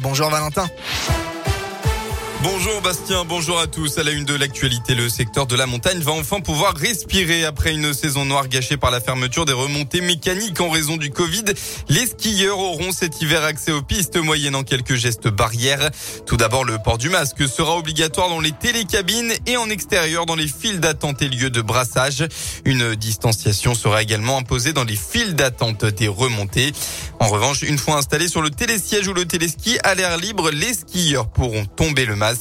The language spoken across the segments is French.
Bonjour Valentin. Bonjour Bastien, bonjour à tous. À la une de l'actualité, le secteur de la montagne va enfin pouvoir respirer après une saison noire gâchée par la fermeture des remontées mécaniques en raison du Covid. Les skieurs auront cet hiver accès aux pistes moyennant quelques gestes barrières. Tout d'abord, le port du masque sera obligatoire dans les télécabines et en extérieur dans les files d'attente et lieux de brassage. Une distanciation sera également imposée dans les files d'attente des remontées. En revanche, une fois installés sur le télésiège ou le téléski à l'air libre, les skieurs pourront tomber le masque.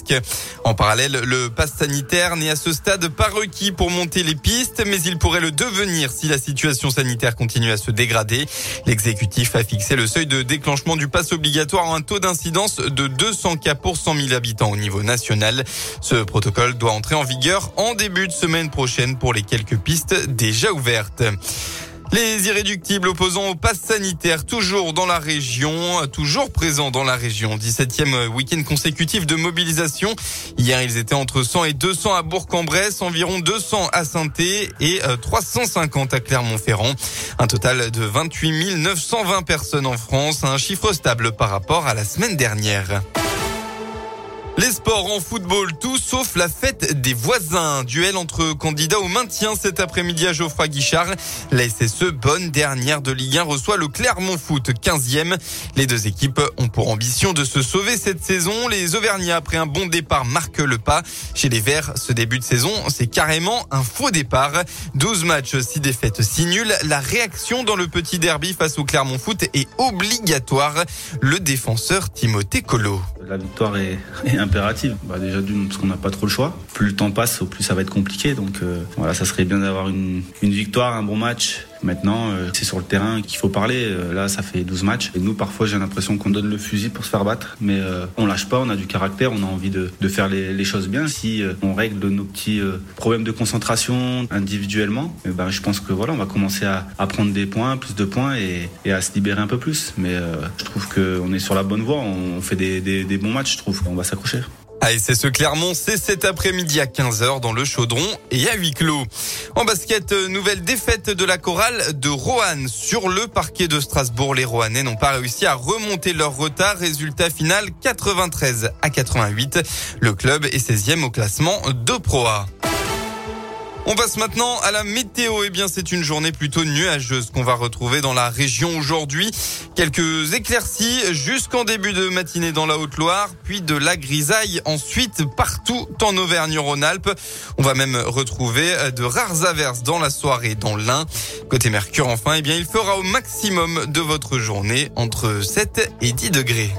En parallèle, le pass sanitaire n'est à ce stade pas requis pour monter les pistes, mais il pourrait le devenir si la situation sanitaire continue à se dégrader. L'exécutif a fixé le seuil de déclenchement du pass obligatoire à un taux d'incidence de 200 cas pour 100 000 habitants au niveau national. Ce protocole doit entrer en vigueur en début de semaine prochaine pour les quelques pistes déjà ouvertes. Les irréductibles opposants au pass sanitaire, toujours dans la région, toujours présents dans la région. 17e week-end consécutif de mobilisation. Hier, ils étaient entre 100 et 200 à Bourg-en-Bresse, environ 200 à saint et 350 euh, à Clermont-Ferrand. Un total de 28 920 personnes en France, un chiffre stable par rapport à la semaine dernière. Les sports en football, tout sauf la fête des voisins. Duel entre candidats au maintien cet après-midi à Geoffroy Guichard. La SSE, bonne dernière de Ligue 1, reçoit le Clermont Foot 15e. Les deux équipes ont pour ambition de se sauver cette saison. Les Auvergnats, après un bon départ, marquent le pas. Chez les Verts, ce début de saison, c'est carrément un faux départ. 12 matchs, 6 défaites, 6 nuls. La réaction dans le petit derby face au Clermont Foot est obligatoire. Le défenseur Timothée Colo. La victoire est, impérative. Bah déjà d'une parce qu'on n'a pas trop le choix. Plus le temps passe, plus ça va être compliqué. Donc euh, voilà, ça serait bien d'avoir une victoire, un bon match Maintenant, euh, c'est sur le terrain qu'il faut parler. Euh, là, ça fait 12 matchs. Et nous, parfois, j'ai l'impression qu'on donne le fusil pour se faire battre. Mais euh, on lâche pas, on a du caractère, on a envie de, de faire les, les, choses bien. Si on règle nos petits problèmes de concentration individuellement, eh ben, je pense que voilà, on va commencer à, à prendre des points, plus de points et, et, à se libérer un peu plus. Mais je trouve qu'on est sur la bonne voie. On fait des, des, des bons matchs, je trouve. On va s'accrocher. ASSE Clermont, c'est cet après-midi à 15h dans le Chaudron et à huis clos. En basket, nouvelle défaite de la chorale de Roanne sur le parquet de Strasbourg. Les Roannais n'ont pas réussi à remonter leur retard. Résultat final 93 à 88. Le club est 16e au classement de Pro A. On passe maintenant à la météo. Eh bien, c'est une journée plutôt nuageuse qu'on va retrouver dans la région aujourd'hui. Quelques éclaircies jusqu'en début de matinée dans la Haute-Loire, puis de la grisaille ensuite partout en Auvergne-Rhône-Alpes. On va même retrouver de rares averses dans la soirée dans l'Ain. Côté Mercure, enfin, eh bien, il fera au maximum de votre journée entre 7 et 10 degrés.